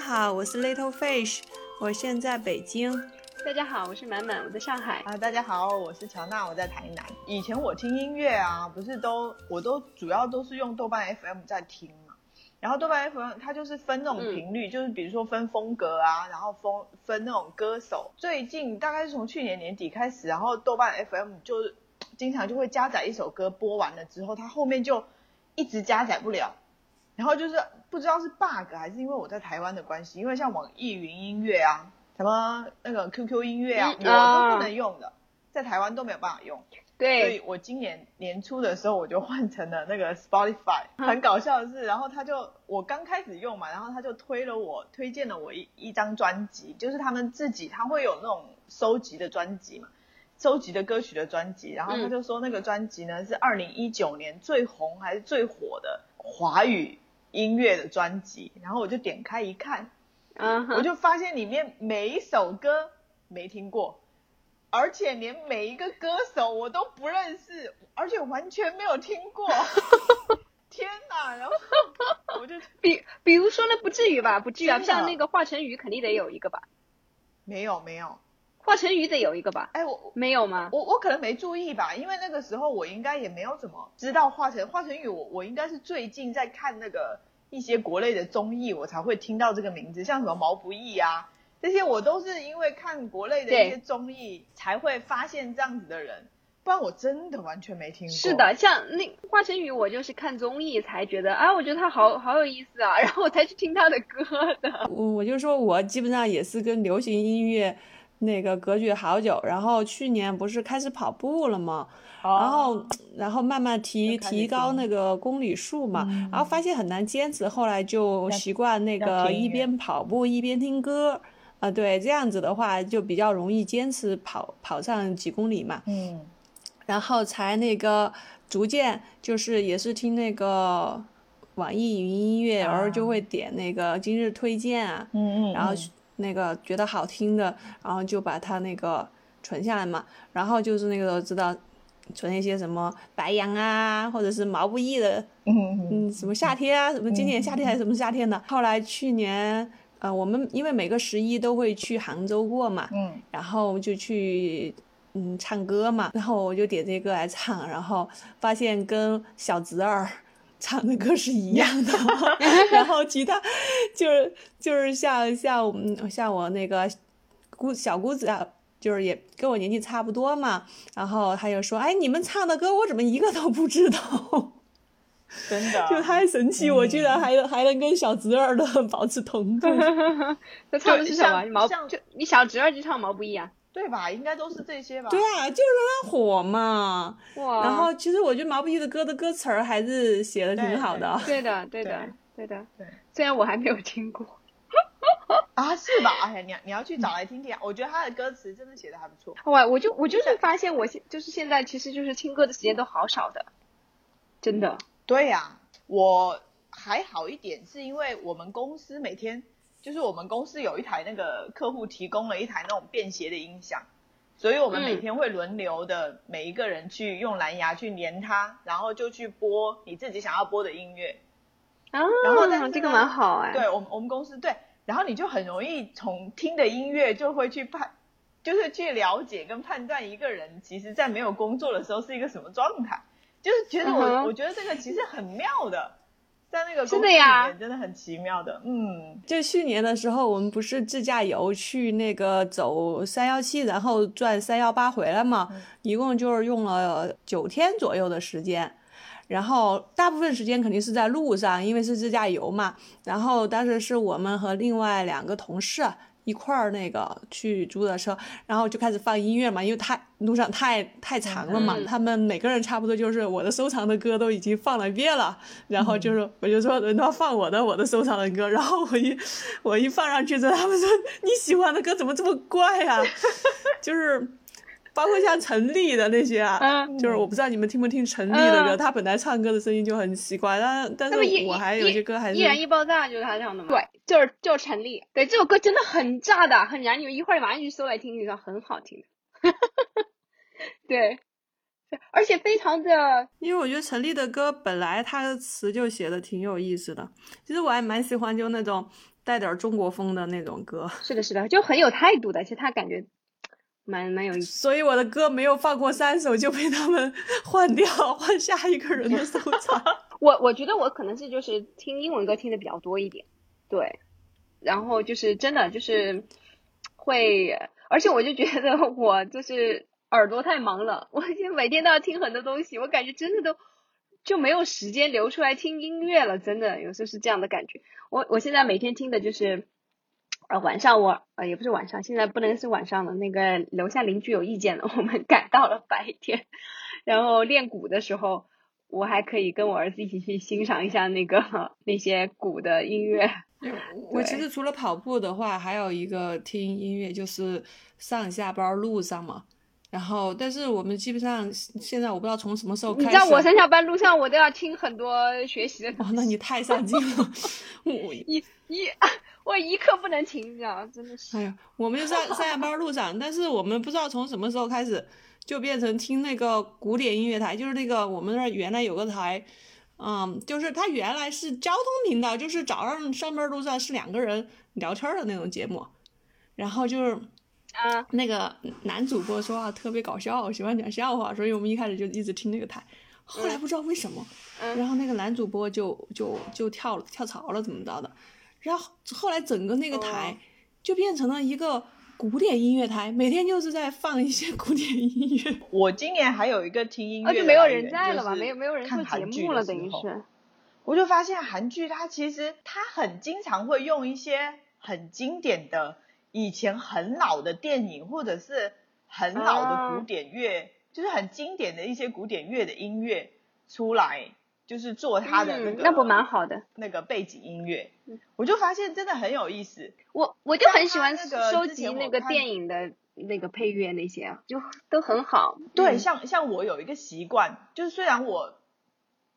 好，我是 Little Fish，我现在北京。大家好，我是满满，我在上海。啊，大家好，我是乔娜，我在台南。以前我听音乐啊，不是都我都主要都是用豆瓣 FM 在听嘛。然后豆瓣 FM 它就是分那种频率，就是比如说分风格啊，然后分分那种歌手。最近大概是从去年年底开始，然后豆瓣 FM 就经常就会加载一首歌，播完了之后，它后面就一直加载不了。然后就是不知道是 bug 还是因为我在台湾的关系，因为像网易云音乐啊，什么那个 QQ 音乐啊，我都不能用的，在台湾都没有办法用。对，所以我今年年初的时候我就换成了那个 Spotify。很搞笑的是，然后他就我刚开始用嘛，然后他就推了我推荐了我一一张专辑，就是他们自己他会有那种收集的专辑嘛，收集的歌曲的专辑，然后他就说那个专辑呢是二零一九年最红还是最火的华语音乐的专辑，然后我就点开一看，嗯，我就发现里面每一首歌没听过。而且连每一个歌手我都不认识，而且完全没有听过。天哪！然后我就比比如说呢，不至于吧？不至于啊。像那个华晨宇肯定得有一个吧？没有没有，华晨宇得有一个吧？哎，我没有吗？我我可能没注意吧，因为那个时候我应该也没有怎么知道华晨华晨宇。我我应该是最近在看那个一些国内的综艺，我才会听到这个名字，像什么毛不易啊。这些我都是因为看国内的一些综艺才会发现这样子的人，不然我真的完全没听过。是的，像那华晨宇，我就是看综艺才觉得啊，我觉得他好好有意思啊，然后我才去听他的歌的。我我就说我基本上也是跟流行音乐那个隔绝好久，然后去年不是开始跑步了吗？然后然后慢慢提提高那个公里数嘛，然后发现很难坚持，后来就习惯那个一边跑步一边听歌。啊，对，这样子的话就比较容易坚持跑跑上几公里嘛。嗯，然后才那个逐渐就是也是听那个网易云音乐，偶尔就会点那个今日推荐啊。嗯嗯。然后那个觉得好听的，然后就把它那个存下来嘛。然后就是那个知道存一些什么白羊啊，或者是毛不易的，嗯嗯，什么夏天啊，什么今年夏天还是什么夏天的。后来去年。呃，我们因为每个十一都会去杭州过嘛，嗯，然后就去嗯唱歌嘛，然后我就点这歌来唱，然后发现跟小侄儿唱的歌是一样的，然后其他就是就是像像嗯像我那个姑小姑子啊，就是也跟我年纪差不多嘛，然后他就说，哎，你们唱的歌我怎么一个都不知道。真的，就太神奇，我居然还能还能跟小侄儿的 保持同步。他唱的是什么？毛就你小侄儿就唱毛不易啊？对吧？应该都是这些吧？对啊，就是让他火嘛。哇！然后其实我觉得毛不易的歌的歌词儿还是写的挺好的。对 的，对的，对的。对，虽然我还没有听过。啊，是吧？哎，你你要去找来听听。我觉得他的歌词真的写的还不错。哇，我就我就是发现，我现就是现在其实就是听歌的时间都好少的，真的。对呀，我还好一点，是因为我们公司每天就是我们公司有一台那个客户提供了一台那种便携的音响，所以我们每天会轮流的每一个人去用蓝牙去连它，然后就去播你自己想要播的音乐。啊，然后但是这个蛮好哎。对，我们我们公司对，然后你就很容易从听的音乐就会去判，就是去了解跟判断一个人其实在没有工作的时候是一个什么状态。就是觉得我，我觉得这个其实很妙的，在那个公司里面真的很奇妙的，嗯。就去年的时候，我们不是自驾游去那个走三幺七，然后转三幺八回来嘛，一共就是用了九天左右的时间，然后大部分时间肯定是在路上，因为是自驾游嘛。然后当时是我们和另外两个同事。一块儿那个去租的车，然后就开始放音乐嘛，因为太路上太太长了嘛，他们每个人差不多就是我的收藏的歌都已经放了一遍了，然后就是我就说轮到放我的我的收藏的歌，然后我一我一放上去之后，他们说你喜欢的歌怎么这么怪呀？就是。包括像陈粒的那些啊，就是我不知道你们听不听陈粒的歌，他本来唱歌的声音就很奇怪，但但是我还有些歌还是易燃易爆炸就是他唱的嘛，对，就是就是陈粒，对这首歌真的很炸的，很燃，你们一会儿马上去搜来听一下很好听，对，而且非常的，因为我觉得陈粒的歌本来他的词就写的挺有意思的，其实我还蛮喜欢就那种。带点中国风的那种歌。是的，是的，就很有态度的，其实他感觉蛮蛮有意思。所以我的歌没有放过三首就被他们 换掉，换下一个人的收藏。我我觉得我可能是就是听英文歌听的比较多一点，对，然后就是真的就是会，而且我就觉得我就是耳朵太忙了，我现在每天都要听很多东西，我感觉真的都就没有时间留出来听音乐了，真的有时候是这样的感觉。我我现在每天听的就是，呃晚上我呃也不是晚上，现在不能是晚上了，那个楼下邻居有意见了，我们 改到了白天，然后练鼓的时候。我还可以跟我儿子一起去欣赏一下那个那些鼓的音乐。我其实除了跑步的话，还有一个听音乐，就是上下班路上嘛。然后，但是我们基本上现在我不知道从什么时候开始，你知道我上下班路上我都要听很多学习的。哦，那你太上进了，我一一我一刻不能停，你知道真的是。哎呀，我们就上上下班路上，但是我们不知道从什么时候开始。就变成听那个古典音乐台，就是那个我们那儿原来有个台，嗯，就是它原来是交通频道，就是早上上班路上是两个人聊天的那种节目，然后就是啊，那个男主播说话特别搞笑，喜欢讲笑话，所以我们一开始就一直听那个台，后来不知道为什么，嗯、然后那个男主播就就就跳了跳槽了怎么着的，然后后来整个那个台就变成了一个。古典音乐台每天就是在放一些古典音乐。我今年还有一个听音乐，而且没有人在了吧？没有没有人做节目了，等于是。我就发现韩剧它其实它很经常会用一些很经典的、以前很老的电影，或者是很老的古典乐，啊、就是很经典的一些古典乐的音乐出来。就是做他的那个、嗯，那不蛮好的那个背景音乐，我就发现真的很有意思。我我就很喜欢收集那个电影的那个配乐那些，就都很好。对，嗯、像像我有一个习惯，就是虽然我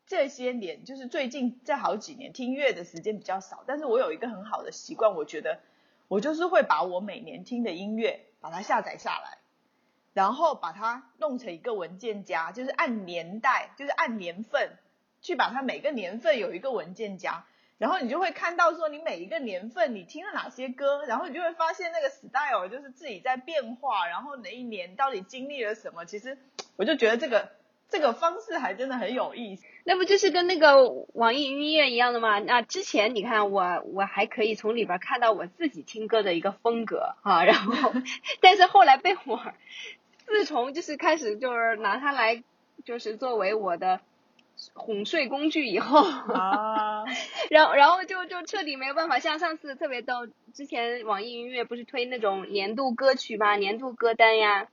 这些年就是最近这好几年听音乐的时间比较少，但是我有一个很好的习惯，我觉得我就是会把我每年听的音乐把它下载下来，然后把它弄成一个文件夹，就是按年代，就是按年份。去把它每个年份有一个文件夹，然后你就会看到说你每一个年份你听了哪些歌，然后你就会发现那个 style 就是自己在变化，然后哪一年到底经历了什么。其实我就觉得这个这个方式还真的很有意思。那不就是跟那个网易云音乐一样的吗？那之前你看我我还可以从里边看到我自己听歌的一个风格啊，然后但是后来被我自从就是开始就是拿它来就是作为我的。哄睡工具以后，啊、然后然后就就彻底没有办法。像上次特别逗，之前网易云音乐不是推那种年度歌曲嘛，年度歌单呀，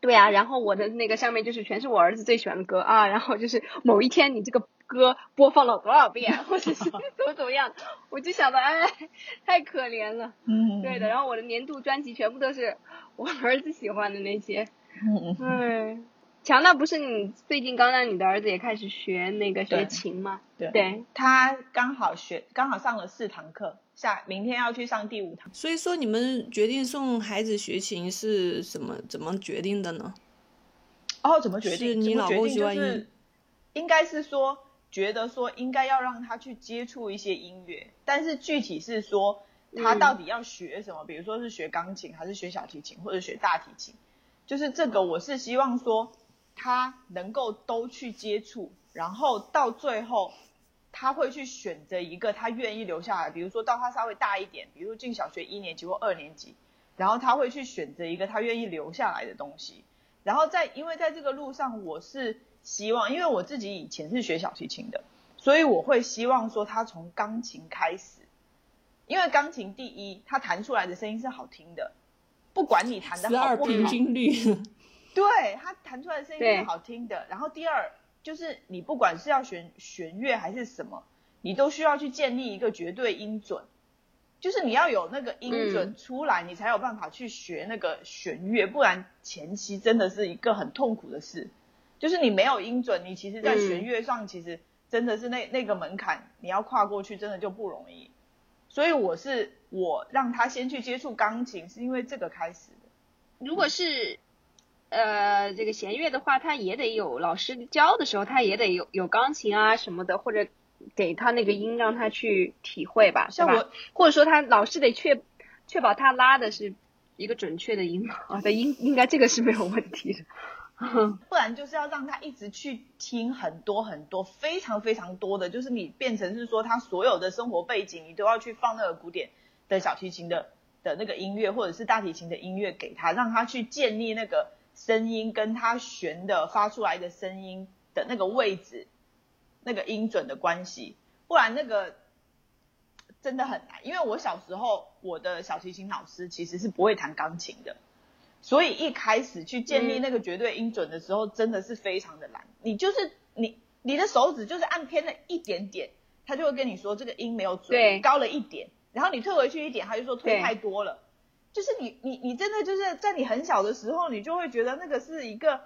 对呀、啊。然后我的那个上面就是全是我儿子最喜欢的歌啊。然后就是某一天你这个歌播放了多少遍，或者是 怎么怎么样，我就想到哎，太可怜了。嗯，对的。然后我的年度专辑全部都是我儿子喜欢的那些。嗯嗯。强大不是你最近刚让你的儿子也开始学那个学琴吗？对，对他刚好学，刚好上了四堂课，下明天要去上第五堂。所以说，你们决定送孩子学琴是什么？怎么决定的呢？哦，怎么决定？是你老公喜欢音？应该是说，觉得说应该要让他去接触一些音乐，但是具体是说他到底要学什么？嗯、比如说是学钢琴，还是学小提琴，或者学大提琴？就是这个，我是希望说。他能够都去接触，然后到最后，他会去选择一个他愿意留下来。比如说到他稍微大一点，比如进小学一年级或二年级，然后他会去选择一个他愿意留下来的东西。然后在因为在这个路上，我是希望，因为我自己以前是学小提琴的，所以我会希望说他从钢琴开始，因为钢琴第一，他弹出来的声音是好听的，不管你弹的好不好，平均率。对他弹出来的声音是好听的，然后第二就是你不管是要弦弦乐还是什么，你都需要去建立一个绝对音准，就是你要有那个音准出来，嗯、你才有办法去学那个弦乐，不然前期真的是一个很痛苦的事。就是你没有音准，你其实在弦乐上其实真的是那那个门槛你要跨过去，真的就不容易。所以我是我让他先去接触钢琴，是因为这个开始的。如果是。呃，这个弦乐的话，他也得有老师教的时候，他也得有有钢琴啊什么的，或者给他那个音让他去体会吧，像我，或者说他老师得确确保他拉的是一个准确的音啊，对音应该这个是没有问题的。不然就是要让他一直去听很多很多非常非常多的，就是你变成是说他所有的生活背景，你都要去放那个古典的小提琴的的那个音乐，或者是大提琴的音乐给他，让他去建立那个声音跟他弦的发出来的声音的那个位置、那个音准的关系，不然那个真的很难。因为我小时候我的小提琴老师其实是不会弹钢琴的。所以一开始去建立那个绝对音准的时候，真的是非常的难。你就是你你的手指就是按偏了一点点，他就会跟你说这个音没有准，高了一点。然后你退回去一点，他就说退太多了。就是你你你真的就是在你很小的时候，你就会觉得那个是一个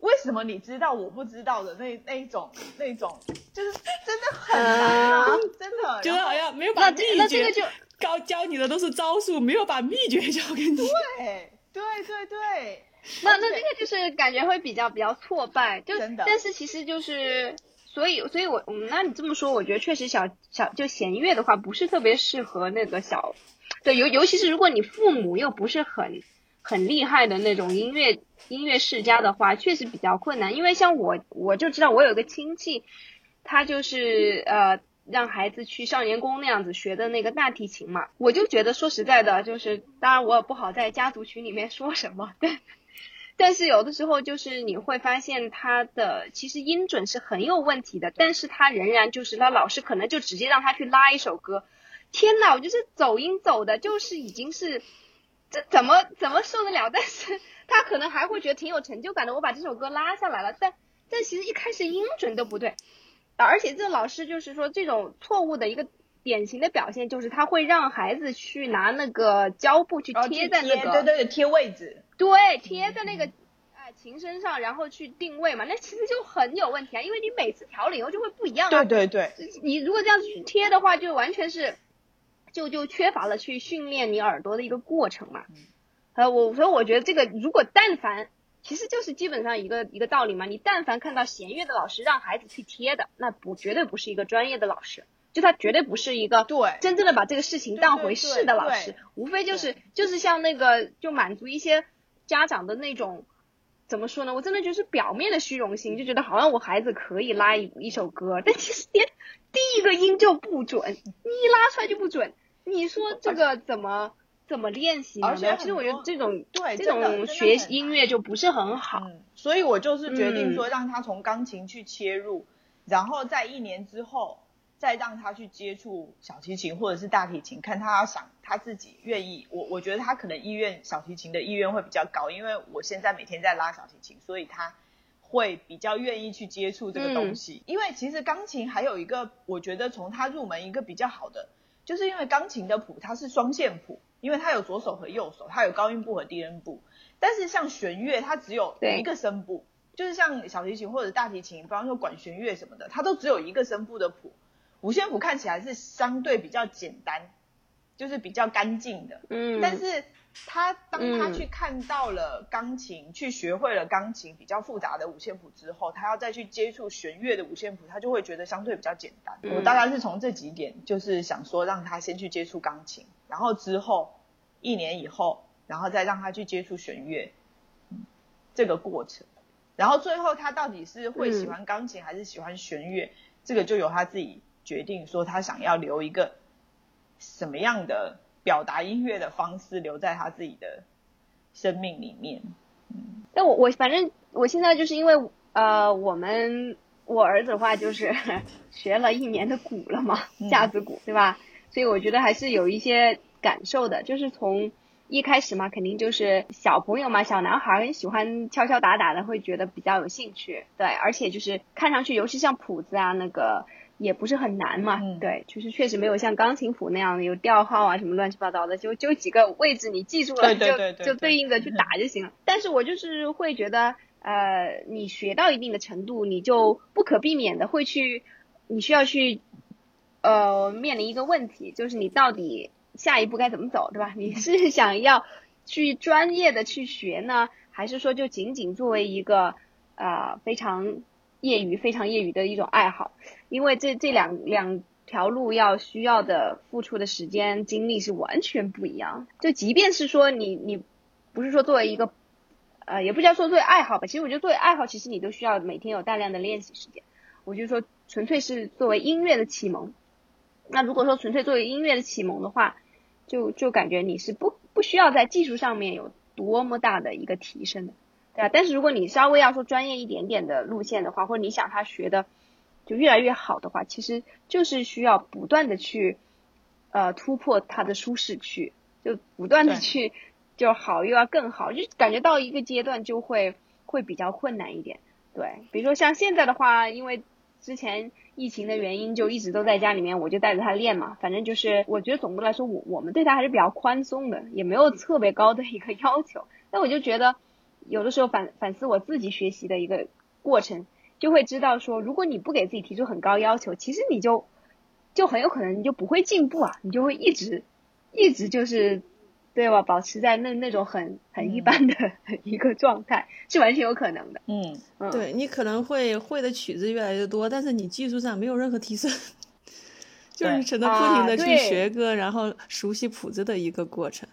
为什么你知道我不知道的那那一种那种，就是真的很难啊，真的。觉得好像没有把秘诀就。教教你的都是招数，没有把秘诀教给你。对对对对，那那这个就是感觉会比较比较挫败，就但是其实就是，所以所以我嗯，那你这么说，我觉得确实小小就弦乐的话，不是特别适合那个小，对尤尤其是如果你父母又不是很很厉害的那种音乐音乐世家的话，确实比较困难。因为像我我就知道我有个亲戚，他就是呃。让孩子去少年宫那样子学的那个大提琴嘛，我就觉得说实在的，就是当然我也不好在家族群里面说什么，但但是有的时候就是你会发现他的其实音准是很有问题的，但是他仍然就是他老师可能就直接让他去拉一首歌，天呐，我就是走音走的，就是已经是这怎么怎么受得了？但是他可能还会觉得挺有成就感的，我把这首歌拉下来了，但但其实一开始音准都不对。而且这个老师就是说，这种错误的一个典型的表现，就是他会让孩子去拿那个胶布去贴在那个，对对对，贴位置，对，贴在那个哎琴身上，然后去定位嘛，那其实就很有问题啊，因为你每次调了以后就会不一样啊。对对对，你如果这样子去贴的话，就完全是，就就缺乏了去训练你耳朵的一个过程嘛。呃，我所以我觉得这个如果但凡。其实就是基本上一个一个道理嘛。你但凡看到弦乐的老师让孩子去贴的，那不绝对不是一个专业的老师，就他绝对不是一个对真正的把这个事情当回事的老师。无非就是就是像那个就满足一些家长的那种怎么说呢？我真的就是表面的虚荣心，就觉得好像我孩子可以拉一一首歌，但其实连第一个音就不准，你一拉出来就不准。你说这个怎么？怎么练习呢？而且其实我觉得这种对这种学音乐就不是很好。所以我就是决定说，让他从钢琴去切入，然后在一年之后再让他去接触小提琴或者是大提琴，看他想他自己愿意。我我觉得他可能意愿小提琴的意愿会比较高，因为我现在每天在拉小提琴，所以他会比较愿意去接触这个东西。因为其实钢琴还有一个，我觉得从他入门一个比较好的，就是因为钢琴的谱它是双线谱。因为它有左手和右手，它有高音部和低音部，但是像弦乐它只有一个声部，就是像小提琴或者大提琴，比方说管弦乐什么的，它都只有一个声部的谱。五线谱看起来是相对比较简单，就是比较干净的，嗯，但是。他当他去看到了钢琴，去学会了钢琴比较复杂的五线谱之后，他要再去接触弦乐的五线谱，他就会觉得相对比较简单。我大概是从这几点，就是想说让他先去接触钢琴，然后之后一年以后，然后再让他去接触弦乐，这个过程，然后最后他到底是会喜欢钢琴还是喜欢弦乐，这个就由他自己决定，说他想要留一个什么样的。表达音乐的方式留在他自己的生命里面。嗯，但我我反正我现在就是因为呃，我们我儿子的话就是 学了一年的鼓了嘛，架子鼓对吧？所以我觉得还是有一些感受的。就是从一开始嘛，肯定就是小朋友嘛，小男孩很喜欢敲敲打打的，会觉得比较有兴趣。对，而且就是看上去，尤其像谱子啊那个。也不是很难嘛，对，就是确实没有像钢琴谱那样的有调号啊什么乱七八糟的，就就几个位置你记住了就就对应的去打就行了。但是我就是会觉得，呃，你学到一定的程度，你就不可避免的会去，你需要去，呃，面临一个问题，就是你到底下一步该怎么走，对吧？你是想要去专业的去学呢，还是说就仅仅作为一个呃非常。业余非常业余的一种爱好，因为这这两两条路要需要的付出的时间精力是完全不一样。就即便是说你你不是说作为一个呃，也不叫说作为爱好吧，其实我觉得作为爱好，其实你都需要每天有大量的练习时间。我就说纯粹是作为音乐的启蒙。那如果说纯粹作为音乐的启蒙的话，就就感觉你是不不需要在技术上面有多么大的一个提升的，对啊？但是如果你稍微要说专业一点点的路线的话，或者你想他学的就越来越好的话，其实就是需要不断的去呃突破他的舒适区，就不断的去就好又要更好，就感觉到一个阶段就会会比较困难一点。对，比如说像现在的话，因为之前疫情的原因，就一直都在家里面，我就带着他练嘛。反正就是，我觉得总的来说，我我们对他还是比较宽松的，也没有特别高的一个要求。那我就觉得，有的时候反反思我自己学习的一个过程，就会知道说，如果你不给自己提出很高要求，其实你就就很有可能你就不会进步啊，你就会一直一直就是。对吧？保持在那那种很很一般的一个状态，是完全有可能的。嗯嗯，对你可能会会的曲子越来越多，但是你技术上没有任何提升，就是只能不停的去学歌，然后熟悉谱子的一个过程。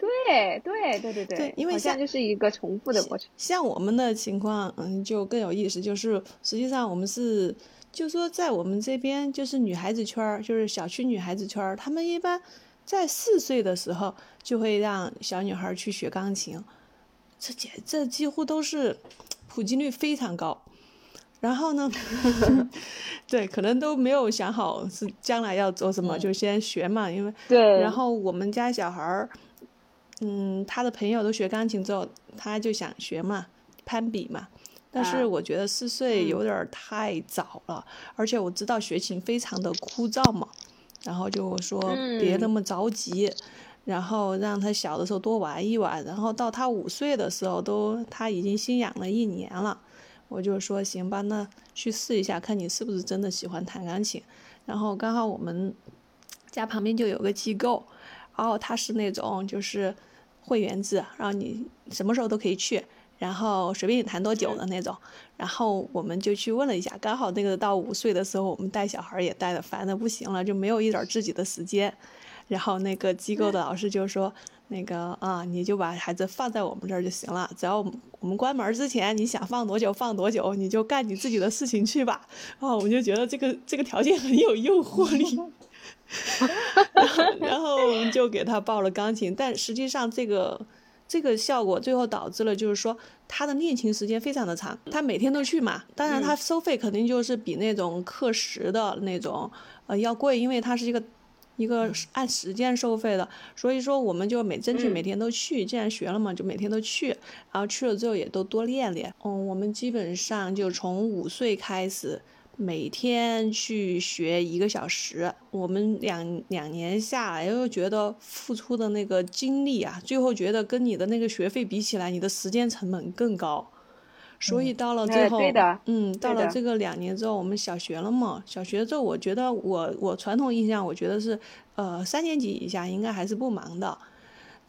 对对对对对，因为像就是一个重复的过程。像我们的情况，嗯，就更有意思，就是实际上我们是，就说在我们这边就是女孩子圈儿，就是小区女孩子圈儿，她们一般。在四岁的时候就会让小女孩去学钢琴，这简这几乎都是普及率非常高。然后呢，对，可能都没有想好是将来要做什么，就先学嘛。因为对。然后我们家小孩儿，嗯，他的朋友都学钢琴之后，他就想学嘛，攀比嘛。但是我觉得四岁有点太早了，而且我知道学琴非常的枯燥嘛。然后就说别那么着急，然后让他小的时候多玩一玩，然后到他五岁的时候都他已经心痒了一年了，我就说行吧，那去试一下，看你是不是真的喜欢弹钢琴。然后刚好我们家旁边就有个机构，然后他是那种就是会员制，然后你什么时候都可以去。然后随便你谈多久的那种，然后我们就去问了一下，刚好那个到五岁的时候，我们带小孩也带的烦的不行了，就没有一点自己的时间。然后那个机构的老师就说，那个啊，你就把孩子放在我们这儿就行了，只要我们关门之前，你想放多久放多久，你就干你自己的事情去吧。啊，我就觉得这个这个条件很有诱惑力。然后我们就给他报了钢琴，但实际上这个。这个效果最后导致了，就是说他的练琴时间非常的长，他每天都去嘛。当然，他收费肯定就是比那种课时的那种呃要贵，因为它是一个一个按时间收费的。所以说，我们就每争取每天都去，既然学了嘛，就每天都去。然后去了之后也都多练练。嗯，我们基本上就从五岁开始。每天去学一个小时，我们两两年下来，又觉得付出的那个精力啊，最后觉得跟你的那个学费比起来，你的时间成本更高。所以到了最后，嗯，到了这个两年之后，我们小学了嘛，小学之后，我觉得我我传统印象，我觉得是，呃，三年级以下应该还是不忙的，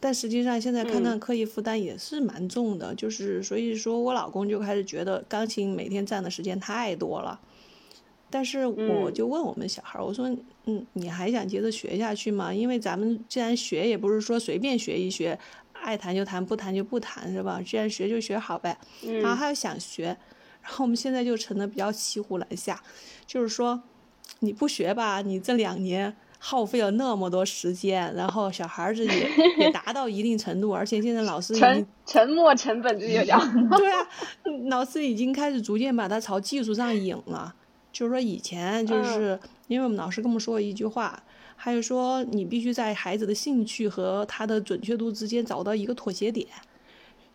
但实际上现在看看课业负担也是蛮重的，就是所以说我老公就开始觉得钢琴每天占的时间太多了。但是我就问我们小孩儿，我说，嗯，你还想接着学下去吗？因为咱们既然学，也不是说随便学一学，爱弹就弹，不弹就不弹，是吧？既然学就学好呗。然后他又想学，然后我们现在就成了比较骑虎难下，就是说，你不学吧，你这两年耗费了那么多时间，然后小孩自己 也达到一定程度，而且现在老师已经沉没成本就有点。对啊，老师已经开始逐渐把他朝技术上引了。就是说，以前就是因为我们老师跟我们说过一句话，还有说你必须在孩子的兴趣和他的准确度之间找到一个妥协点。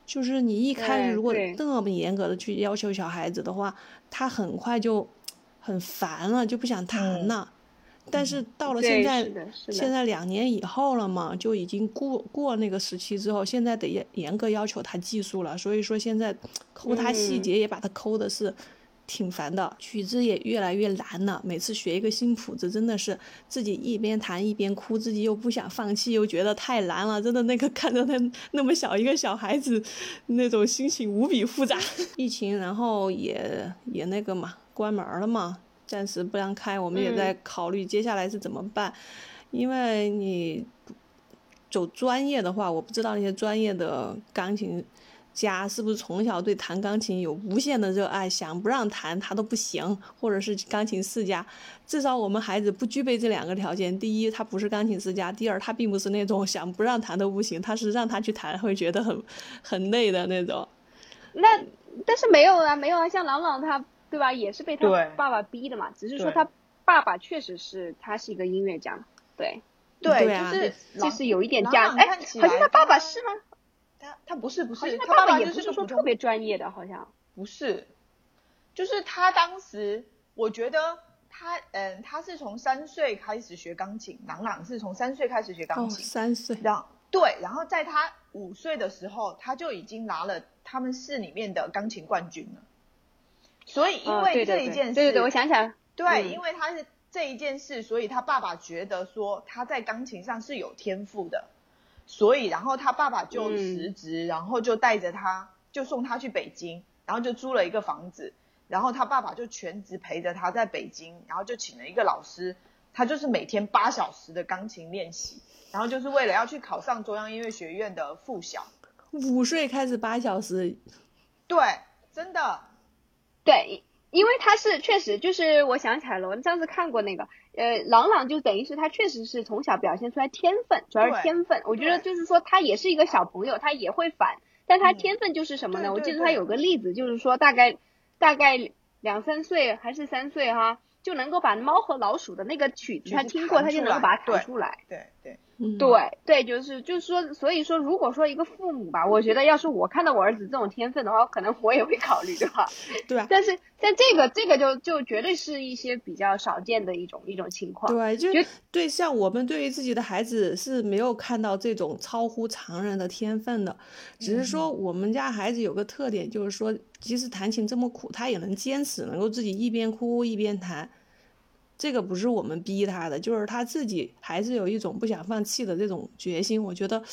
就是你一开始如果那么严格的去要求小孩子的话，他很快就很烦了，就不想谈了。但是到了现在，现在两年以后了嘛，就已经过过那个时期之后，现在得严格要求他技术了。所以说现在抠他细节也把他抠的是。挺烦的，曲子也越来越难了。每次学一个新谱子，真的是自己一边弹一边哭，自己又不想放弃，又觉得太难了。真的那个看着那那么小一个小孩子，那种心情无比复杂。疫情，然后也也那个嘛，关门了嘛，暂时不让开。我们也在考虑接下来是怎么办，因为你走专业的话，我不知道那些专业的钢琴。家是不是从小对弹钢琴有无限的热爱，想不让弹他都不行，或者是钢琴世家？至少我们孩子不具备这两个条件。第一，他不是钢琴世家；第二，他并不是那种想不让弹都不行，他是让他去弹会觉得很很累的那种。那但是没有啊，没有啊，像朗朗他对吧，也是被他爸爸逼的嘛。只是说他爸爸确实是他是一个音乐家，对对，就是就是有一点家哎，好像他爸爸是吗？他他不是不是，他爸爸也不是说特别专业的，好像。不是，就是他当时，我觉得他嗯，他是从三岁开始学钢琴，朗朗是从三岁开始学钢琴，三岁，然后对，然后在他五岁的时候，他就已经拿了他们市里面的钢琴冠军了，所以因为这一件事，对对对，我想起来，对，因为他是这一件事，所以他爸爸觉得说他在钢琴上是有天赋的。所以，然后他爸爸就辞职，然后就带着他，就送他去北京，然后就租了一个房子，然后他爸爸就全职陪着他在北京，然后就请了一个老师，他就是每天八小时的钢琴练习，然后就是为了要去考上中央音乐学院的附小。午睡开始八小时，对，真的，对。因为他是确实就是我想起来了，我上次看过那个，呃，朗朗就等于是他确实是从小表现出来天分，主要是天分。我觉得就是说他也是一个小朋友，他也会反，但他天分就是什么呢？我记得他有个例子，就是说大概大概两三岁还是三岁哈。就能够把猫和老鼠的那个曲子，他听过，他就能够把它弹出来。对对对对，就是就是说，所以说，如果说一个父母吧，我觉得要是我看到我儿子这种天分的话，可能我也会考虑，对吧？对。但是但这个这个就就绝对是一些比较少见的一种一种情况。对，就对，像我们对于自己的孩子是没有看到这种超乎常人的天分的，只是说我们家孩子有个特点，就是说即使弹琴这么苦，他也能坚持，能够自己一边哭一边弹。这个不是我们逼他的，就是他自己还是有一种不想放弃的这种决心。我觉得，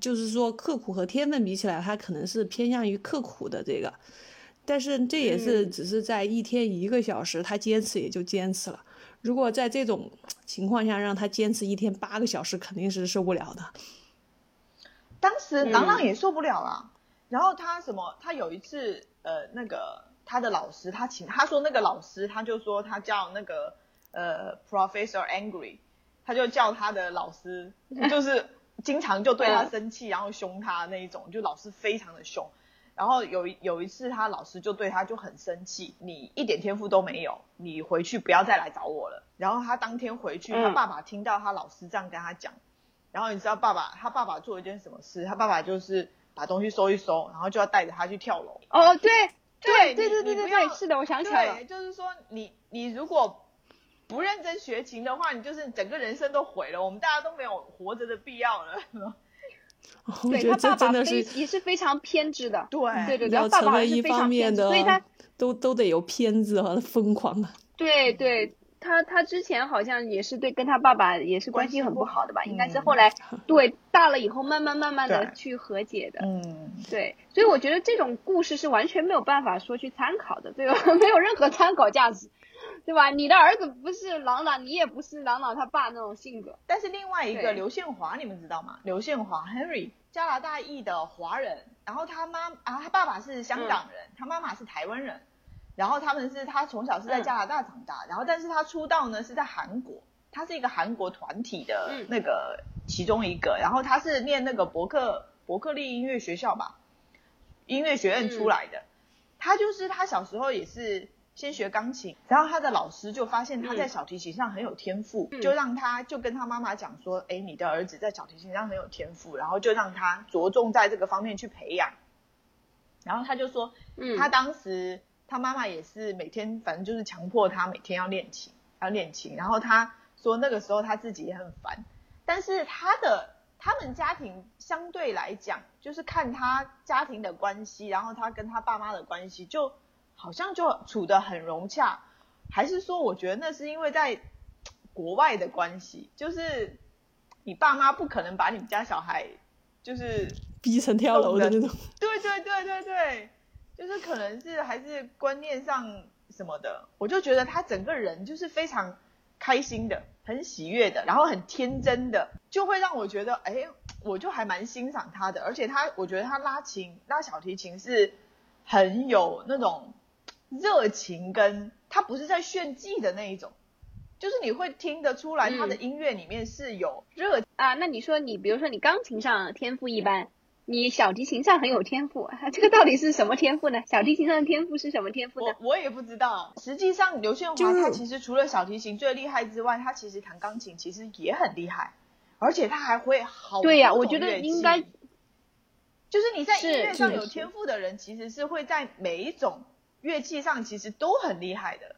就是说刻苦和天分比起来，他可能是偏向于刻苦的这个。但是这也是只是在一天一个小时，他坚持也就坚持了。如果在这种情况下让他坚持一天八个小时，肯定是受不了的。当时朗朗也受不了了，然后他什么？他有一次，呃，那个他的老师，他请他说那个老师，他就说他叫那个。呃，Professor Angry，他就叫他的老师，就是经常就对他生气，然后凶他那一种，就老师非常的凶。然后有有一次，他老师就对他就很生气，你一点天赋都没有，你回去不要再来找我了。然后他当天回去，他爸爸听到他老师这样跟他讲，然后你知道爸爸他爸爸做一件什么事？他爸爸就是把东西收一收，然后就要带着他去跳楼。哦，对对对对对对对，是的，我想起来了，就是说你你如果。不认真学琴的话，你就是整个人生都毁了。我们大家都没有活着的必要了。对他爸爸是也是非常偏执的。对对对，要成为一方面的，所以他都都得有偏执和疯狂啊。对对，他他之前好像也是对跟他爸爸也是关系很不好的吧？应该是后来对大了以后慢慢慢慢的去和解的。嗯，对，所以我觉得这种故事是完全没有办法说去参考的，对吧？没有任何参考价值。对吧？你的儿子不是朗朗，你也不是朗朗他爸那种性格。但是另外一个刘宪华，你们知道吗？刘宪华 Henry，加拿大裔的华人，然后他妈啊，他爸爸是香港人，他妈妈是台湾人，然后他们是他从小是在加拿大长大，然后但是他出道呢是在韩国，他是一个韩国团体的那个其中一个，然后他是念那个伯克伯克利音乐学校吧，音乐学院出来的，他就是他小时候也是。先学钢琴，然后他的老师就发现他在小提琴上很有天赋，就让他就跟他妈妈讲说，哎，你的儿子在小提琴上很有天赋，然后就让他着重在这个方面去培养。然后他就说，嗯他当时他妈妈也是每天反正就是强迫他每天要练琴，要练琴。然后他说那个时候他自己也很烦，但是他的他们家庭相对来讲，就是看他家庭的关系，然后他跟他爸妈的关系就。好像就处得很融洽，还是说我觉得那是因为在国外的关系，就是你爸妈不可能把你们家小孩就是逼成跳楼的那种。对对对对对，就是可能是还是观念上什么的，我就觉得他整个人就是非常开心的，很喜悦的，然后很天真的，就会让我觉得，哎，我就还蛮欣赏他的，而且他，我觉得他拉琴拉小提琴是很有那种热情，跟他不是在炫技的那一种，就是你会听得出来他的音乐里面是有热啊。那你说你，比如说你钢琴上天赋一般。你小提琴上很有天赋，这个到底是什么天赋呢？小提琴上的天赋是什么天赋呢？我我也不知道。实际上，刘宪华他其实除了小提琴最厉害之外，他其实弹钢琴其实也很厉害，而且他还会好对呀，我觉得应该就是你在音乐上有天赋的人，其实是会在每一种乐器上其实都很厉害的。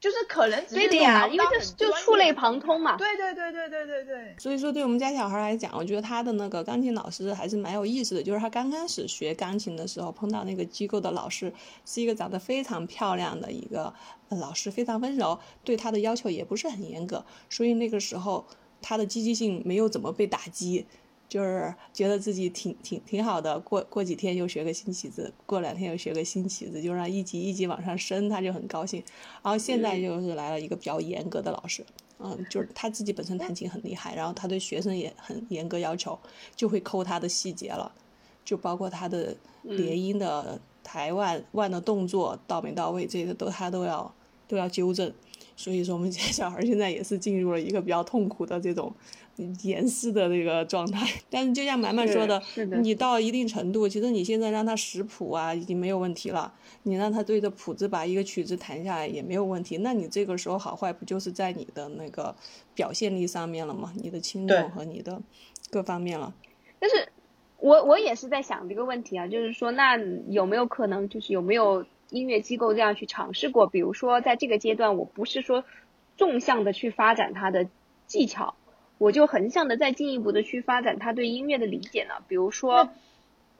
就是可能只是对呀，因为这就触类旁通嘛。对对对对对对对。所以说，对我们家小孩来讲，我觉得他的那个钢琴老师还是蛮有意思的。就是他刚开始学钢琴的时候，碰到那个机构的老师，是一个长得非常漂亮的一个老师，非常温柔，对他的要求也不是很严格，所以那个时候他的积极性没有怎么被打击。就是觉得自己挺挺挺好的，过过几天又学个新曲子，过两天又学个新曲子，就让一级一级往上升，他就很高兴。然后现在就是来了一个比较严格的老师，嗯，就是他自己本身弹琴很厉害，然后他对学生也很严格要求，就会抠他的细节了，就包括他的连音的抬腕腕的动作到没到位，这个都他都要都要纠正。所以说，我们 家小孩现在也是进入了一个比较痛苦的这种。严师的这个状态，但是就像满满说的，你到一定程度，其实你现在让他识谱啊，已经没有问题了。你让他对着谱子把一个曲子弹下来也没有问题。那你这个时候好坏不就是在你的那个表现力上面了吗？你的轻重和你的各方面了。但是，我我也是在想这个问题啊，就是说，那有没有可能，就是有没有音乐机构这样去尝试过？比如说，在这个阶段，我不是说纵向的去发展他的技巧。我就横向的再进一步的去发展他对音乐的理解呢，比如说，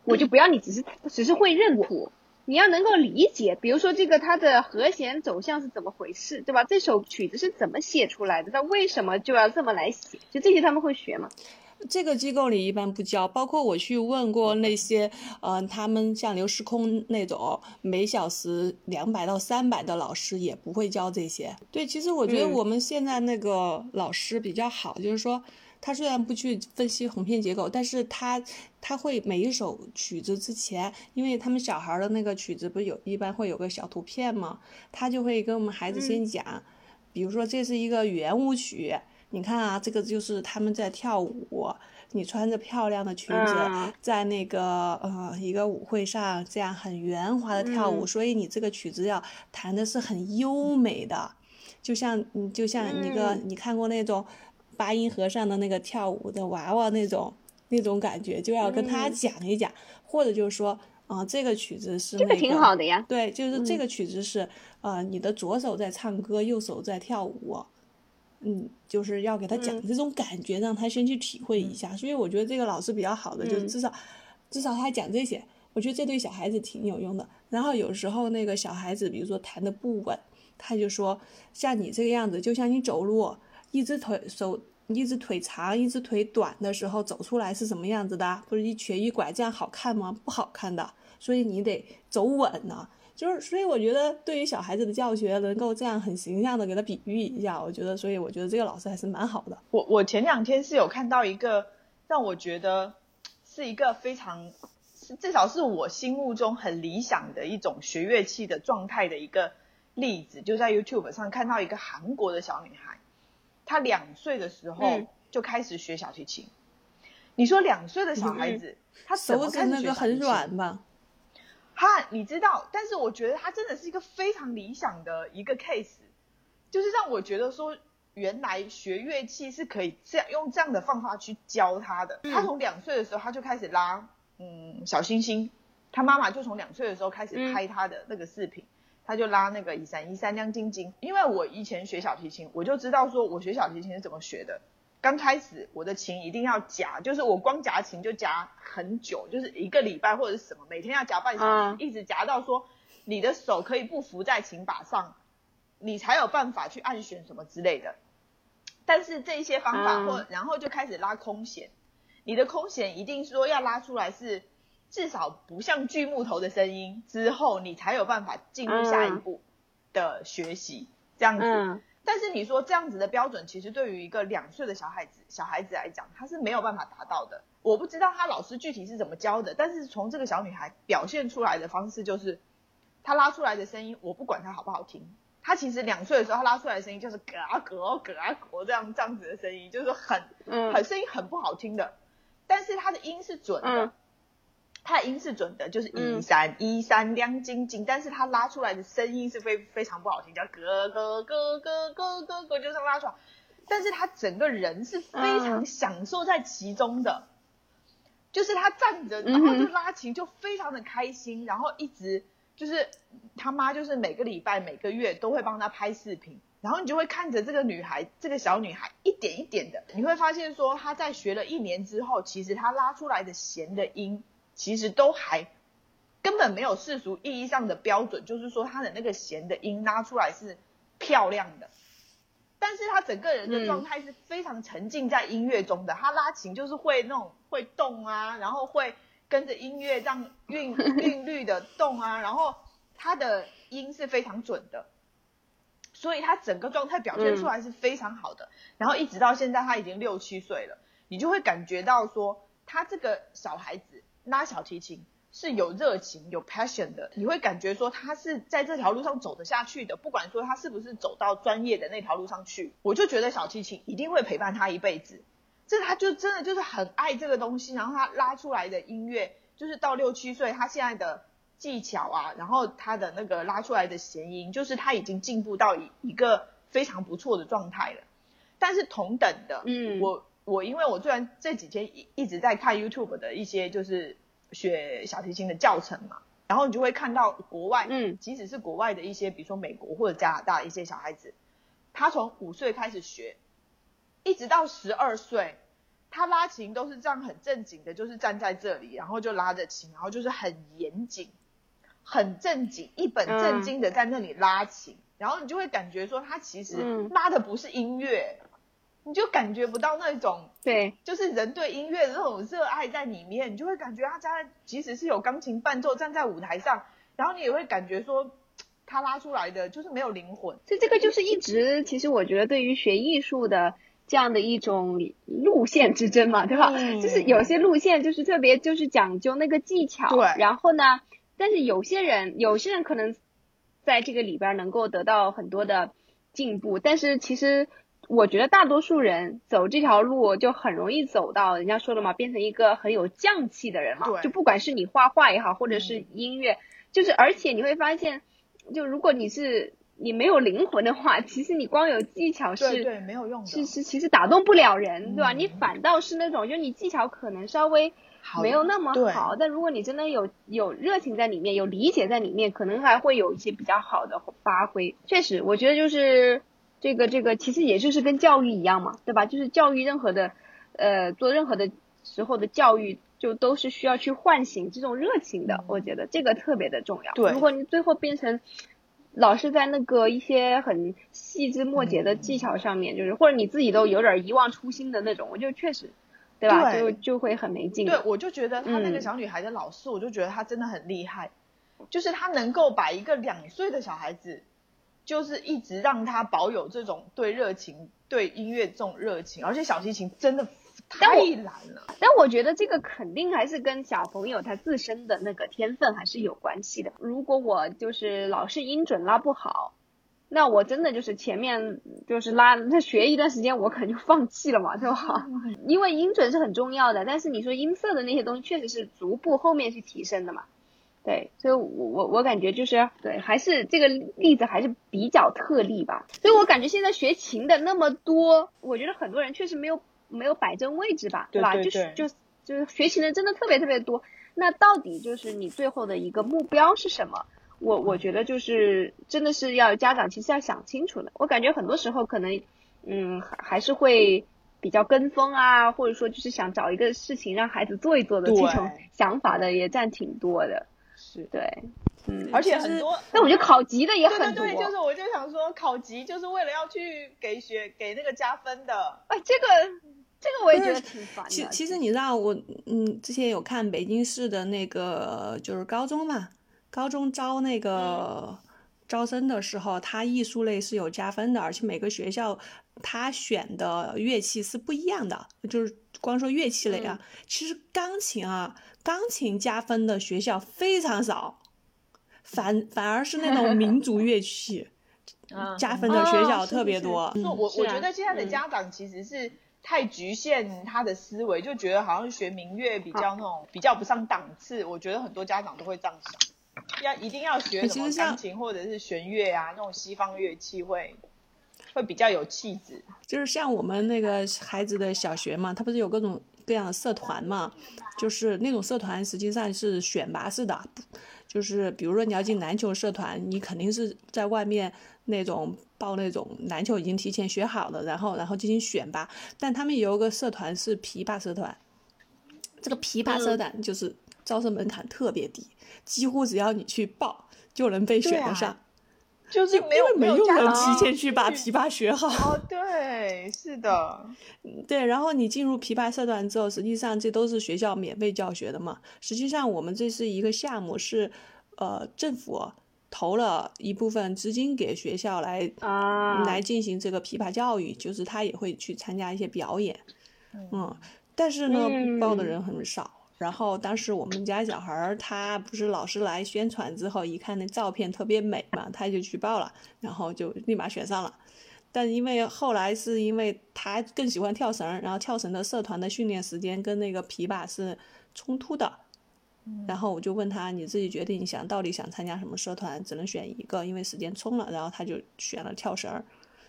我就不要你只是只是会认谱，你要能够理解，比如说这个它的和弦走向是怎么回事，对吧？这首曲子是怎么写出来的？它为什么就要这么来写？就这些他们会学吗？这个机构里一般不教，包括我去问过那些，嗯，他们像刘时空那种每小时两百到三百的老师也不会教这些。对，其实我觉得我们现在那个老师比较好，就是说他虽然不去分析红片结构，但是他他会每一首曲子之前，因为他们小孩的那个曲子不是有一般会有个小图片嘛？他就会跟我们孩子先讲，比如说这是一个圆舞曲。你看啊，这个就是他们在跳舞，你穿着漂亮的裙子，在那个呃一个舞会上这样很圆滑的跳舞，所以你这个曲子要弹的是很优美的，就像你就像一个你看过那种八音盒上的那个跳舞的娃娃那种那种感觉，就要跟他讲一讲，或者就是说啊这个曲子是这个挺好的呀，对，就是这个曲子是呃你的左手在唱歌，右手在跳舞。嗯，就是要给他讲这种感觉，让他先去体会一下。所以我觉得这个老师比较好的，就是至少，至少他讲这些，我觉得这对小孩子挺有用的。然后有时候那个小孩子，比如说弹的不稳，他就说，像你这个样子，就像你走路，一只腿手，一只腿长，一只腿短的时候走出来是什么样子的？不是一瘸一拐，这样好看吗？不好看的。所以你得走稳呢。就是，所以我觉得对于小孩子的教学，能够这样很形象的给他比喻一下，我觉得，所以我觉得这个老师还是蛮好的。我我前两天是有看到一个让我觉得是一个非常，至少是我心目中很理想的一种学乐器的状态的一个例子，就在 YouTube 上看到一个韩国的小女孩，她两岁的时候就开始学小提琴。你说两岁的小孩子，他手指那个很软吧？他你知道，但是我觉得他真的是一个非常理想的一个 case，就是让我觉得说，原来学乐器是可以这样用这样的方法去教他的。他从两岁的时候他就开始拉，嗯，小星星，他妈妈就从两岁的时候开始拍他的那个视频，他就拉那个一闪一闪亮晶晶。因为我以前学小提琴，我就知道说我学小提琴是怎么学的，刚开始我的琴一定要夹，就是我光夹琴就夹很久，就是一个礼拜或者是什么，每天要夹半小时，嗯一直夹到说你的手可以不扶在琴把上，你才有办法去按弦什么之类的。但是这些方法嗯或然后就开始拉空弦，你的空弦一定说要拉出来是至少不像锯木头的声音之后，你才有办法进入下一嗯步的学习，这样子。嗯但是你说这样子的标准，其实对于一个两岁的小孩子小孩子来讲，他是没有办法达到的。我不知道他老师具体是怎么教的，但是从这个小女孩表现出来的方式，就是她拉出来的声音，我不管它好不好听。她其实两岁的时候，她拉出来的声音就是咯啊咯咯啊咯这样这样子的声音，就是很嗯很声音很不好听的，但是她的音是准的，嗯它的音是准的，就是嗯。一三一三亮晶晶，但是它拉出来的声音是非非常不好听，叫咯咯咯咯咯咯咯，就这样拉出来，但是他整个人是非常嗯。享受在其中的，就是他站着，嗯然后就拉琴就非常的开心，然后一直就是他妈就是每个礼拜每个月都会帮他拍视频，然后你就会看着这个女孩，这个小女孩一点一点的，你会发现说她在学了一年之后，其实她拉出来的弦的音，其实都还根本没有世俗意义上的标准，就是说他的那个弦的音拉出来是漂亮的。但是他整个人的状态是非常沉浸在音乐中的，他拉琴就是会那种会动啊，然后会跟着音乐这样韵 韵律的动啊，然后他的音是非常准的，所以他整个状态表现出来是非常好的。然后一直到现在，他已经六七岁了，你就会感觉到说，他这个小孩子拉小提琴是有热情、有 passion 的，你会感觉说他是在这条路上走得下去的，不管说他是不是走到专业的那条路上去，我就觉得小提琴一定会陪伴他一辈子。这他就真的就是很爱这个东西，然后他拉出来的音乐，就是到六七岁，他现在的技巧啊，然后他的那个拉出来的弦音，就是他已经进步到一一个非常不错的状态了。但是同等的，嗯我我因为我虽然这几天一一直在看 YouTube 的一些就是学小提琴的教程嘛，然后你就会看到国外，嗯即使是国外的一些，比如说美国或者加拿大的一些小孩子，他从五岁开始学，一直到十二岁，他拉琴都是这样很正经的，就是站在这里，然后就拉着琴，然后就是很严谨、很正经、一本正经的在那里拉琴，然后你就会感觉说他其实嗯拉的不是音乐，你就感觉不到那种对，就是人对音乐的那种热爱在里面，你就会感觉他家即使是有钢琴伴奏站在舞台上，然后你也会感觉说他拉出来的就是没有灵魂。所以这个就是一直，其实我觉得对于学艺术的这样的一种路线之争嘛，对吧？嗯就是有些路线就是特别就是讲究那个技巧，对然后呢，但是有些人有些人可能在这个里边能够得到很多的进步，但是其实我觉得大多数人走这条路就很容易走到人家说了嘛，变成一个很有匠气的人嘛。对就不管是你画画也好，或者是音乐，就是而且你会发现，就如果你是你没有灵魂的话，其实你光有技巧是对对，没有用的。是是其实打动不了人，对吧？嗯你反倒是那种，就你技巧可能稍微好没有那么对好，但如果你真的有有热情在里面，有理解在里面，可能还会有一些比较好的发挥。确实，我觉得就是这个这个，其实也就是跟教育一样嘛，对吧？就是教育任何的呃做任何的时候的教育，就都是需要去唤醒这种热情的。我觉得这个特别的重要。对如果你最后变成老是在那个一些很细枝末节的技巧上面，就是或者你自己都有点遗忘初心的那种，我就确实，对吧？对就就会很没劲。对，我就觉得他那个嗯小女孩的老师，我就觉得她真的很厉害，就是她能够把一个两岁的小孩子，就是一直让他保有这种对热情、对音乐这种热情，而且小提琴真的太难了。但我觉得这个肯定还是跟小朋友他自身的那个天分还是有关系的。如果我就是老是音准拉不好，那我真的就是前面就是拉那学一段时间，我可能就放弃了嘛，对吧？因为音准是很重要的，但是你说音色的那些东西确实是逐步后面去提升的嘛。对，所以我我我感觉就是对，还是这个例子还是比较特例吧。所以我感觉现在学琴的那么多，我觉得很多人确实没有没有摆正位置吧，吧？对对就是对就是就是学琴的真的特别特别多。那到底就是你最后的一个目标是什么？我我觉得就是真的是要家长其实要想清楚的。我感觉很多时候可能，嗯，还还是会比较跟风啊，或者说就是想找一个事情让孩子做一做的这种想法的也占挺多的。是对，嗯，而且很多，那我觉得考级的也很多。对对对，就是我就想说，考级就是为了要去给学给那个加分的。哎，这个这个我也觉得挺烦的。其其实你知道我，嗯，之前有看北京市的那个就是高中嘛，高中招那个招生的时候，他艺术类是有加分的，而且每个学校他选的乐器是不一样的，就是光说乐器类啊，其实钢琴啊。钢琴加分的学校非常少，反反而是那种民族乐器 加分的学校特别多。我我觉得现在的家长其实是太局限他的思维，就觉得好像学民乐比较那种比较不上档次。我觉得很多家长都会这样想，要一定要学什么钢琴或者是弦乐啊，那种西方乐器会会比较有气质。就是像我们那个孩子的小学嘛，他不是有各种。各样的社团嘛，就是那种社团实际上是选拔式的，就是比如说你要进篮球社团，你肯定是在外面那种报那种篮球已经提前学好了，然后然后进行选拔。但他们有个社团是琵琶社团，这个琵琶社团就是招生门槛特别低，几乎只要你去报就能被选得上。就是因为没有人提前去把琵琶学好。哦，对，是的，对。然后你进入琵琶社团之后，实际上这都是学校免费教学的嘛。实际上我们这是一个项目，是呃政府投了一部分资金给学校来啊来进行这个琵琶教育，就是他也会去参加一些表演，嗯，但是呢报的人很少。然后当时我们家小孩儿他不是老师来宣传之后，一看那照片特别美嘛，他就去报了，然后就立马选上了。但因为后来是因为他更喜欢跳绳，然后跳绳的社团的训练时间跟那个琵琶是冲突的，然后我就问他你自己决定想到底想参加什么社团，只能选一个，因为时间冲了，然后他就选了跳绳。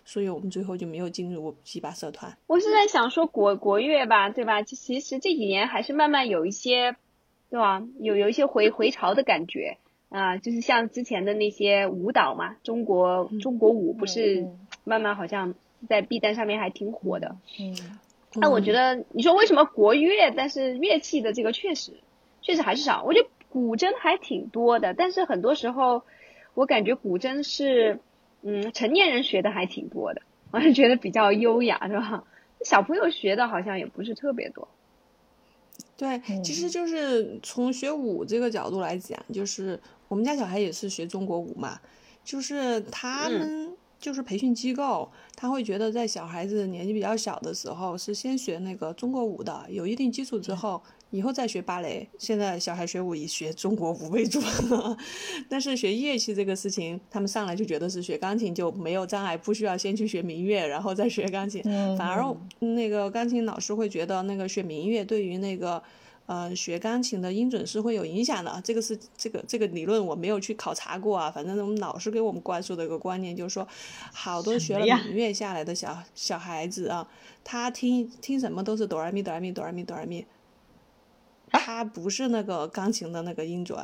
所以我们最后就没有进入琵琶社团。我是在想说国国乐吧，对吧？其实这几年还是慢慢有一些，对吧？有有一些回回潮的感觉啊，就是像之前的那些舞蹈嘛，中国中国舞不是慢慢好像在 B 站上面还挺火的。嗯。那我觉得你说为什么国乐，但是乐器的这个确实确实还是少。我觉得古筝还挺多的，但是很多时候我感觉古筝是。嗯，成年人学的还挺多的，我是觉得比较优雅，是吧？小朋友学的好像也不是特别多。对，其实就是从学舞这个角度来讲，就是我们家小孩也是学中国舞嘛，就是他们就是培训机构，他会觉得在小孩子年纪比较小的时候是先学那个中国舞的，有一定基础之后。以后再学芭蕾，现在小孩学舞以学中国舞为主，但是学乐器这个事情，他们上来就觉得是学钢琴就没有障碍，不需要先去学民乐，然后再学钢琴。反而那个钢琴老师会觉得那个学民乐对于那个，呃，学钢琴的音准是会有影响的。这个是这个这个理论我没有去考察过啊，反正我们老师给我们灌输的一个观念就是说，好多学了民乐下来的小小孩子啊，他听听什么都是哆来咪哆来咪哆来咪哆来咪。他不是那个钢琴的那个音准，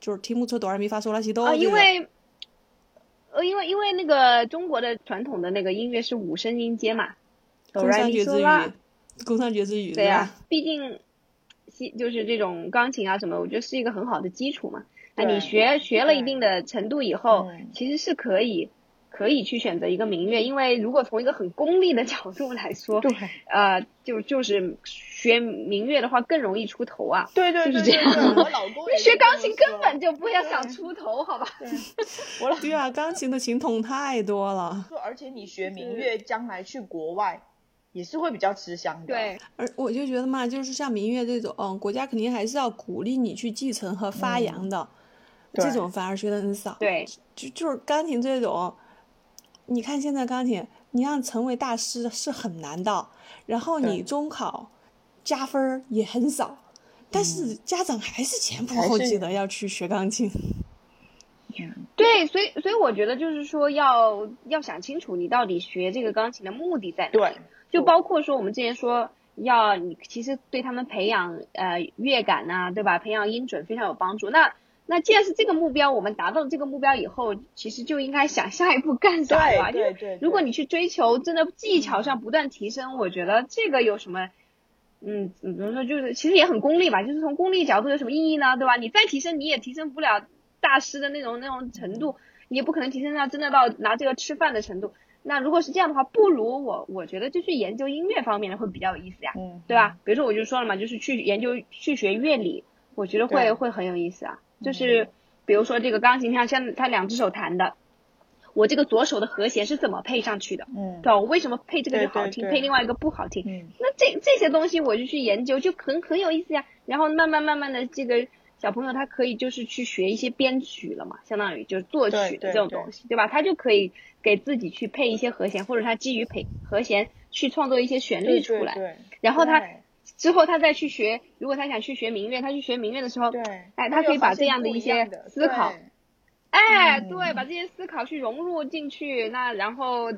就是听不出哆来咪发嗦拉西哆。啊，因为，呃，因为因为那个中国的传统的那个音乐是五声音阶嘛，宫商角徵羽，宫商角徵羽。对呀，毕竟，西就是这种钢琴啊什么，我觉得是一个很好的基础嘛。那你学学了一定的程度以后，其实是可以可以去选择一个民乐，因为如果从一个很功利的角度来说，对，呃，就就是。学民乐的话更容易出头啊！对对对，我老公 学钢琴根本就不要想出头，好吧？我老 对啊，钢琴的琴筒太多了。而且你学民乐，将来去国外也是会比较吃香的。对，而我就觉得嘛，就是像民乐这种，嗯，国家肯定还是要鼓励你去继承和发扬的。这种反而学的很少。对，就就是钢琴这种，你看现在钢琴，你让成为大师是很难的。然后你中考。加分也很少，但是家长还是前仆后继的要去学钢琴。对，所以所以我觉得就是说要要想清楚你到底学这个钢琴的目的在哪。对，就包括说我们之前说要你其实对他们培养呃乐感呐，对吧？培养音准非常有帮助。那那既然是这个目标，我们达到了这个目标以后，其实就应该想下一步干啥，吧？对对。如果你去追求真的技巧上不断提升，我觉得这个有什么，嗯，怎么说，就是其实也很功利吧。就是从功利角度有什么意义呢？对吧？你再提升，你也提升不了大师的那种那种程度，你也不可能提升到真的到拿这个吃饭的程度。那如果是这样的话，不如我我觉得就去研究音乐方面的会比较有意思呀，对吧？比如说我就说了嘛，就是去研究去学乐理，我觉得会会很有意思啊。就是比如说这个钢琴上，像他两只手弹的，我这个左手的和弦是怎么配上去的？嗯，对吧？我为什么配这个就好听，配另外一个不好听？嗯，那这这些东西我就去研究，就很很有意思呀。然后慢慢慢慢的，这个小朋友他可以就是去学一些编曲了嘛，相当于就是作曲的这种东西，对吧？他就可以给自己去配一些和弦，或者他基于配和弦去创作一些旋律出来，然后他。之后他再去学，如果他想去学民乐，他去学民乐的时候，对，哎，他可以把这样的一些思考，哎，对，把这些思考去融入进去，那然后，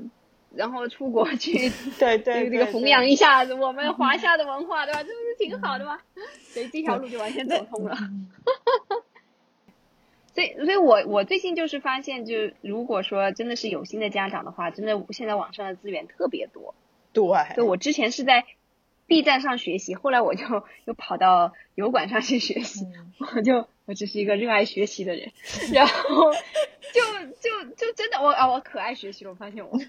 然后出国去，对对，这个弘扬一下我们华夏的文化，对吧？这不是挺好的吗？所以这条路就完全走通了。所以，所以我我最近就是发现，就如果说真的是有心的家长的话，真的现在网上的资源特别多。对，就我之前是在。B 站上学习，后来我就又跑到油管上去学习。我就我只是一个热爱学习的人，然后就就就真的我啊我可爱学习了，我发现我，就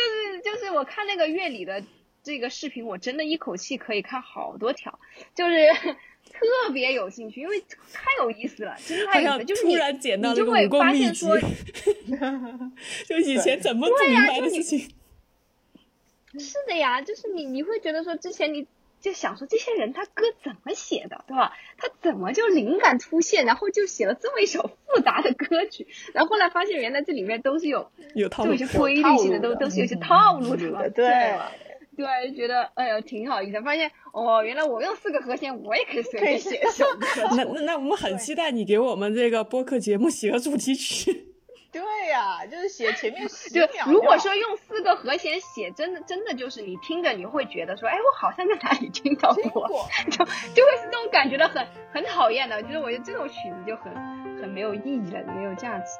是就是我看那个乐理的这个视频，我真的一口气可以看好多条，就是 特别有兴趣，因为太有意思了，真的太有意思，就是突然捡到了武功秘籍，就以前怎么不明白的事情。是的呀，就是你你会觉得说之前你就想说这些人他歌怎么写的，对吧？他怎么就灵感突现，然后就写了这么一首复杂的歌曲？然后后来发现原来这里面都是有有套路有些规律性的，都都是有些套路的，对对，觉得哎呀挺好意思。发现哦，原来我用四个和弦，我也可以随便写一首歌。那那我们很期待你给我们这个播客节目写个主题曲。对呀，就是写前面十秒。如果说用四个和弦写，真的真的就是你听着你会觉得说，哎，我好像在哪里听到过，就就会是这种感觉的很很讨厌的。就是我觉得这种曲子就很很没有意义了，没有价值。